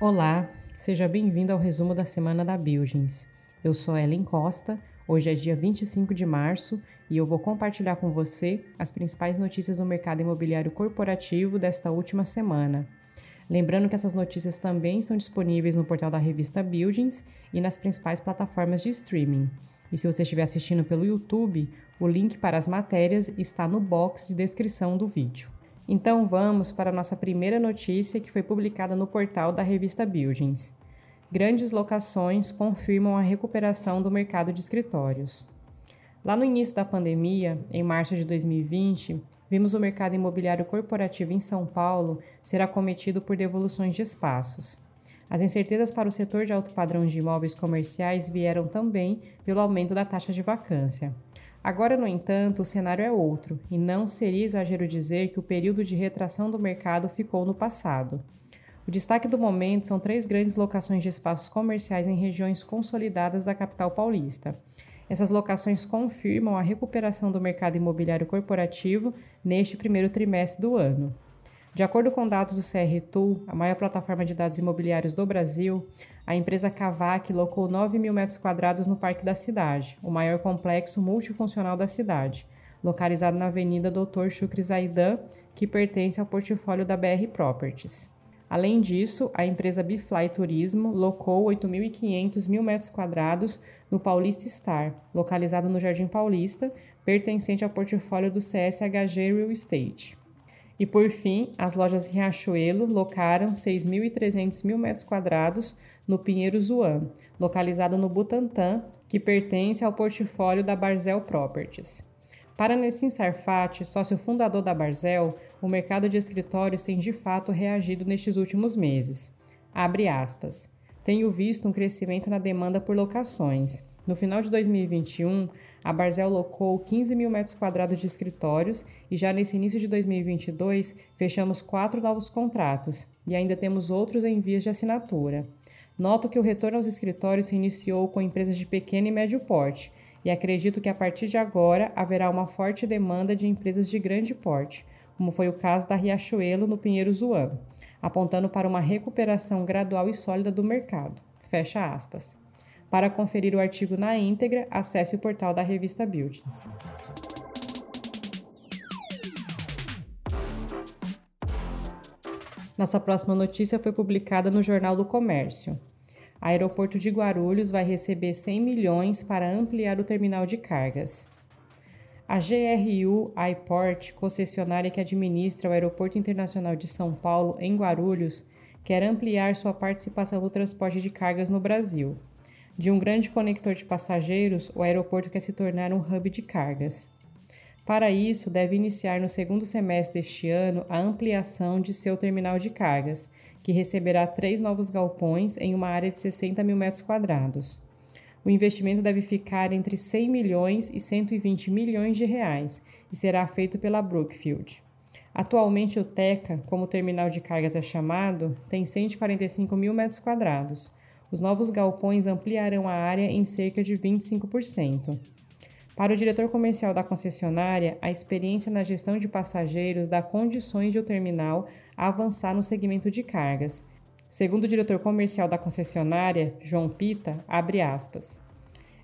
Olá, seja bem-vindo ao resumo da semana da Bilgens. Eu sou Ellen Costa, hoje é dia 25 de março e eu vou compartilhar com você as principais notícias do mercado imobiliário corporativo desta última semana. Lembrando que essas notícias também são disponíveis no portal da revista Buildings e nas principais plataformas de streaming. E se você estiver assistindo pelo YouTube, o link para as matérias está no box de descrição do vídeo. Então vamos para a nossa primeira notícia que foi publicada no portal da revista Buildings. Grandes locações confirmam a recuperação do mercado de escritórios. Lá no início da pandemia, em março de 2020, vimos o mercado imobiliário corporativo em São Paulo ser acometido por devoluções de espaços. As incertezas para o setor de alto padrão de imóveis comerciais vieram também pelo aumento da taxa de vacância. Agora, no entanto, o cenário é outro, e não seria exagero dizer que o período de retração do mercado ficou no passado. O destaque do momento são três grandes locações de espaços comerciais em regiões consolidadas da capital paulista. Essas locações confirmam a recuperação do mercado imobiliário corporativo neste primeiro trimestre do ano. De acordo com dados do CR Tool, a maior plataforma de dados imobiliários do Brasil, a empresa Cavac locou 9 mil metros quadrados no Parque da Cidade, o maior complexo multifuncional da cidade, localizado na Avenida Dr. Shukri Zaidan, que pertence ao portfólio da BR Properties. Além disso, a empresa Bifly Turismo locou 8.500 mil metros quadrados no Paulista Star, localizado no Jardim Paulista, pertencente ao portfólio do CSHG Real Estate. E por fim, as lojas Riachuelo locaram 6.300 mil metros quadrados no Pinheiro Zuan, localizado no Butantã, que pertence ao portfólio da Barzel Properties. Para Nessim Sarfati, sócio fundador da Barzel, o mercado de escritórios tem de fato reagido nestes últimos meses. Abre aspas. Tenho visto um crescimento na demanda por locações. No final de 2021, a Barzel locou 15 mil metros quadrados de escritórios e já nesse início de 2022 fechamos quatro novos contratos e ainda temos outros em vias de assinatura. Noto que o retorno aos escritórios se iniciou com empresas de pequeno e médio porte e acredito que a partir de agora haverá uma forte demanda de empresas de grande porte, como foi o caso da Riachuelo no Pinheiro Zuan, apontando para uma recuperação gradual e sólida do mercado. Fecha aspas. Para conferir o artigo na íntegra, acesse o portal da revista Buildings. Nossa próxima notícia foi publicada no Jornal do Comércio. Aeroporto de Guarulhos vai receber 100 milhões para ampliar o terminal de cargas. A GRU iPort, concessionária que administra o Aeroporto Internacional de São Paulo em Guarulhos, quer ampliar sua participação no transporte de cargas no Brasil. De um grande conector de passageiros, o aeroporto quer se tornar um hub de cargas. Para isso, deve iniciar no segundo semestre deste ano a ampliação de seu terminal de cargas, que receberá três novos galpões em uma área de 60 mil metros quadrados. O investimento deve ficar entre 100 milhões e 120 milhões de reais e será feito pela Brookfield. Atualmente, o TECA, como terminal de cargas é chamado, tem 145 mil metros quadrados. Os novos galpões ampliarão a área em cerca de 25%. Para o diretor comercial da concessionária, a experiência na gestão de passageiros dá condições de o terminal avançar no segmento de cargas. Segundo o diretor comercial da concessionária, João Pita, abre aspas.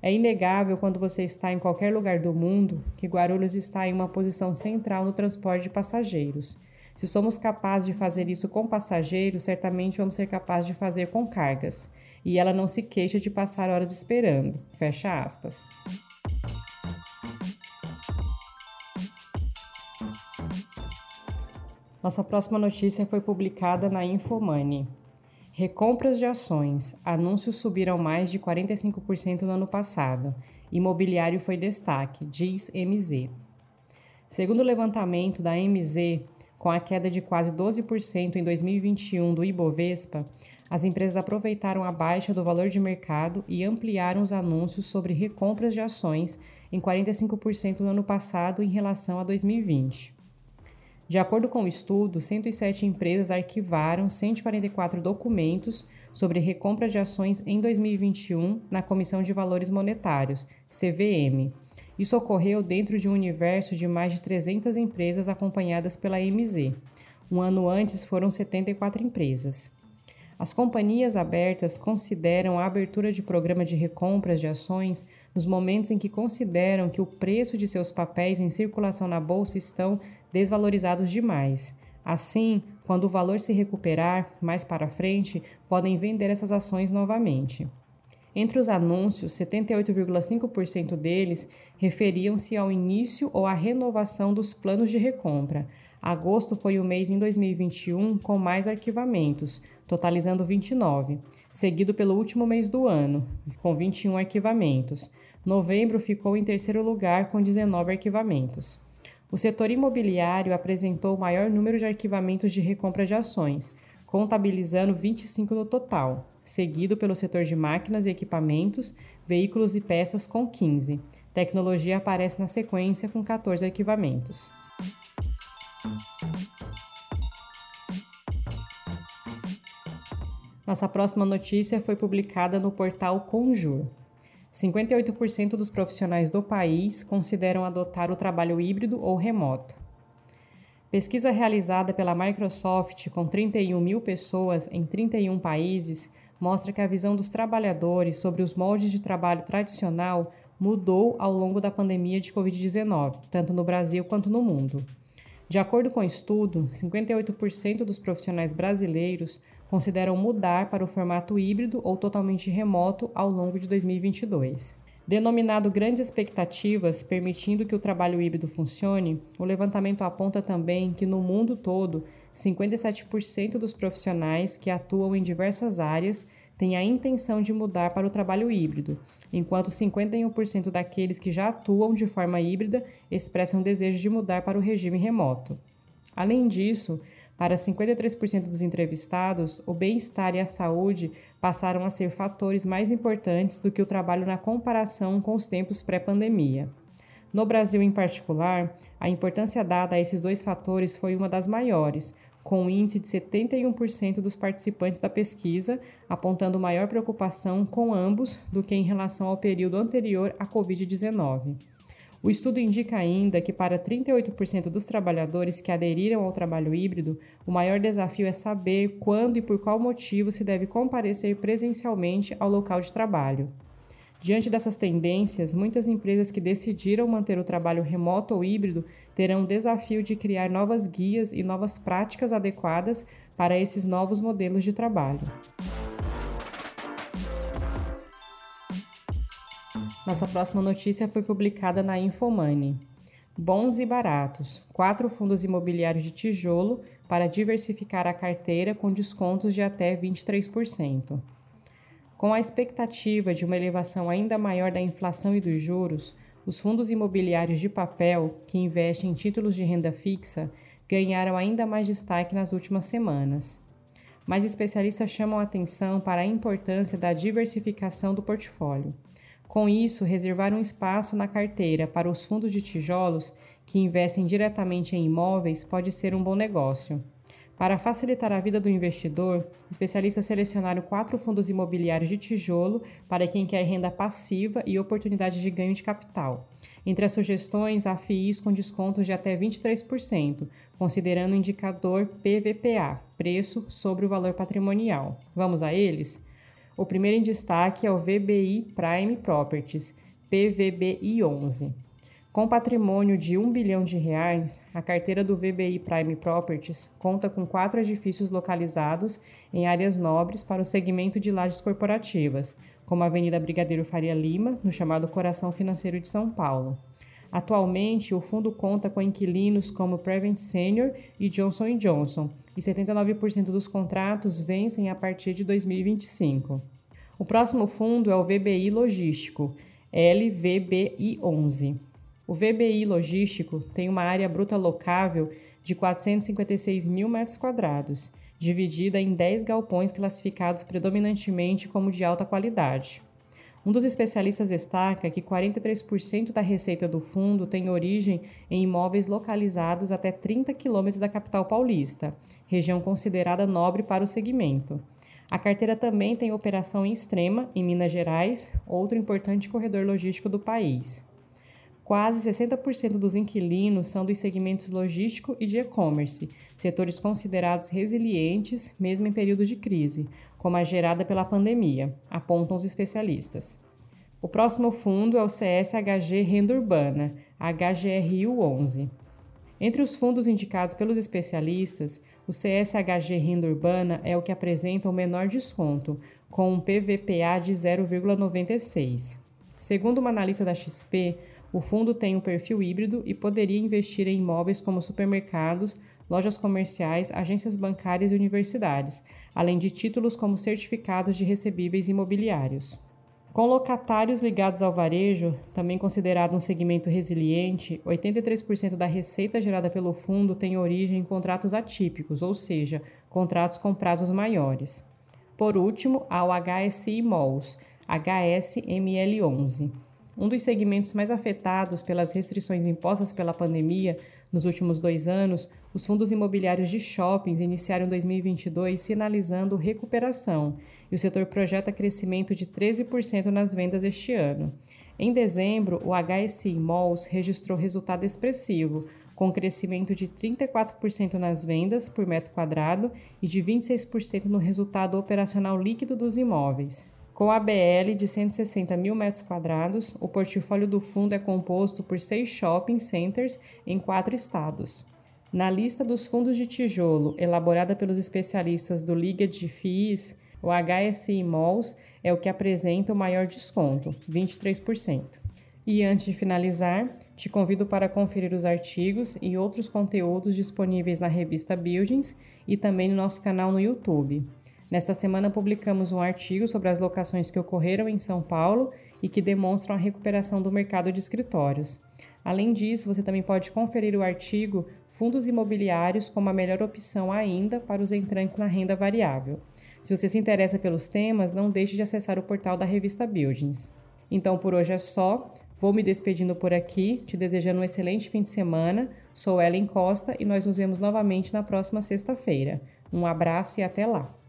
É inegável quando você está em qualquer lugar do mundo que Guarulhos está em uma posição central no transporte de passageiros. Se somos capazes de fazer isso com passageiros, certamente vamos ser capazes de fazer com cargas e ela não se queixa de passar horas esperando. Fecha aspas. Nossa próxima notícia foi publicada na Infomoney. Recompras de ações. Anúncios subiram mais de 45% no ano passado. Imobiliário foi destaque, diz MZ. Segundo o levantamento da MZ, com a queda de quase 12% em 2021 do Ibovespa, as empresas aproveitaram a baixa do valor de mercado e ampliaram os anúncios sobre recompras de ações em 45% no ano passado em relação a 2020. De acordo com o estudo, 107 empresas arquivaram 144 documentos sobre recompra de ações em 2021 na Comissão de Valores Monetários, CVM. Isso ocorreu dentro de um universo de mais de 300 empresas acompanhadas pela MZ. Um ano antes foram 74 empresas. As companhias abertas consideram a abertura de programa de recompras de ações nos momentos em que consideram que o preço de seus papéis em circulação na bolsa estão desvalorizados demais. Assim, quando o valor se recuperar mais para frente, podem vender essas ações novamente. Entre os anúncios, 78,5% deles referiam-se ao início ou à renovação dos planos de recompra. Agosto foi o mês em 2021 com mais arquivamentos, totalizando 29, seguido pelo último mês do ano, com 21 arquivamentos. Novembro ficou em terceiro lugar com 19 arquivamentos. O setor imobiliário apresentou o maior número de arquivamentos de recompra de ações, contabilizando 25 no total, seguido pelo setor de máquinas e equipamentos, veículos e peças com 15. Tecnologia aparece na sequência com 14 arquivamentos. Nossa próxima notícia foi publicada no portal Conjur. 58% dos profissionais do país consideram adotar o trabalho híbrido ou remoto. Pesquisa realizada pela Microsoft com 31 mil pessoas em 31 países mostra que a visão dos trabalhadores sobre os moldes de trabalho tradicional mudou ao longo da pandemia de Covid-19, tanto no Brasil quanto no mundo. De acordo com o estudo, 58% dos profissionais brasileiros consideram mudar para o formato híbrido ou totalmente remoto ao longo de 2022. Denominado Grandes Expectativas, permitindo que o trabalho híbrido funcione, o levantamento aponta também que no mundo todo, 57% dos profissionais que atuam em diversas áreas têm a intenção de mudar para o trabalho híbrido, enquanto 51% daqueles que já atuam de forma híbrida expressam desejo de mudar para o regime remoto. Além disso, para 53% dos entrevistados, o bem-estar e a saúde passaram a ser fatores mais importantes do que o trabalho na comparação com os tempos pré-pandemia. No Brasil, em particular, a importância dada a esses dois fatores foi uma das maiores, com um índice de 71% dos participantes da pesquisa apontando maior preocupação com ambos do que em relação ao período anterior à Covid-19. O estudo indica ainda que, para 38% dos trabalhadores que aderiram ao trabalho híbrido, o maior desafio é saber quando e por qual motivo se deve comparecer presencialmente ao local de trabalho. Diante dessas tendências, muitas empresas que decidiram manter o trabalho remoto ou híbrido terão o desafio de criar novas guias e novas práticas adequadas para esses novos modelos de trabalho. Nossa próxima notícia foi publicada na Infomoney. Bons e baratos. Quatro fundos imobiliários de tijolo para diversificar a carteira com descontos de até 23%. Com a expectativa de uma elevação ainda maior da inflação e dos juros, os fundos imobiliários de papel, que investem em títulos de renda fixa, ganharam ainda mais destaque nas últimas semanas. Mas especialistas chamam a atenção para a importância da diversificação do portfólio. Com isso, reservar um espaço na carteira para os fundos de tijolos que investem diretamente em imóveis pode ser um bom negócio. Para facilitar a vida do investidor, especialistas selecionaram quatro fundos imobiliários de tijolo para quem quer renda passiva e oportunidade de ganho de capital. Entre as sugestões, há FIIs com descontos de até 23%, considerando o indicador PVPA, preço sobre o valor patrimonial. Vamos a eles? O primeiro em destaque é o VBI Prime Properties, PVBI 11. Com patrimônio de 1 bilhão de reais, a carteira do VBI Prime Properties conta com quatro edifícios localizados em áreas nobres para o segmento de lajes corporativas, como a Avenida Brigadeiro Faria Lima, no chamado Coração Financeiro de São Paulo. Atualmente, o fundo conta com inquilinos como Prevent Senior e Johnson Johnson, e 79% dos contratos vencem a partir de 2025. O próximo fundo é o VBI Logístico, LVBI11. O VBI Logístico tem uma área bruta locável de 456 mil metros quadrados, dividida em 10 galpões classificados predominantemente como de alta qualidade. Um dos especialistas destaca que 43% da receita do fundo tem origem em imóveis localizados até 30 quilômetros da capital paulista, região considerada nobre para o segmento. A carteira também tem operação em Extrema, em Minas Gerais, outro importante corredor logístico do país. Quase 60% dos inquilinos são dos segmentos logístico e de e-commerce, setores considerados resilientes mesmo em período de crise, como a gerada pela pandemia, apontam os especialistas. O próximo fundo é o CSHG Renda Urbana, HGRU 11. Entre os fundos indicados pelos especialistas, o CSHG Renda Urbana é o que apresenta o menor desconto, com um PVPA de 0,96. Segundo uma analista da XP, o fundo tem um perfil híbrido e poderia investir em imóveis como supermercados, lojas comerciais, agências bancárias e universidades, além de títulos como certificados de recebíveis imobiliários. Com locatários ligados ao varejo, também considerado um segmento resiliente, 83% da receita gerada pelo fundo tem origem em contratos atípicos, ou seja, contratos com prazos maiores. Por último, há o HSI Malls, HSML11. Um dos segmentos mais afetados pelas restrições impostas pela pandemia nos últimos dois anos, os fundos imobiliários de shoppings iniciaram 2022 sinalizando recuperação e o setor projeta crescimento de 13% nas vendas este ano. Em dezembro, o HSI Malls registrou resultado expressivo, com crescimento de 34% nas vendas por metro quadrado e de 26% no resultado operacional líquido dos imóveis. Com a BL de 160 mil metros quadrados, o portfólio do fundo é composto por seis shopping centers em quatro estados. Na lista dos fundos de tijolo, elaborada pelos especialistas do Liga de FIIs, o HSI Malls é o que apresenta o maior desconto, 23%. E antes de finalizar, te convido para conferir os artigos e outros conteúdos disponíveis na revista Buildings e também no nosso canal no YouTube. Nesta semana, publicamos um artigo sobre as locações que ocorreram em São Paulo e que demonstram a recuperação do mercado de escritórios. Além disso, você também pode conferir o artigo Fundos Imobiliários como a melhor opção ainda para os entrantes na renda variável. Se você se interessa pelos temas, não deixe de acessar o portal da revista Buildings. Então, por hoje é só. Vou me despedindo por aqui, te desejando um excelente fim de semana. Sou Ellen Costa e nós nos vemos novamente na próxima sexta-feira. Um abraço e até lá!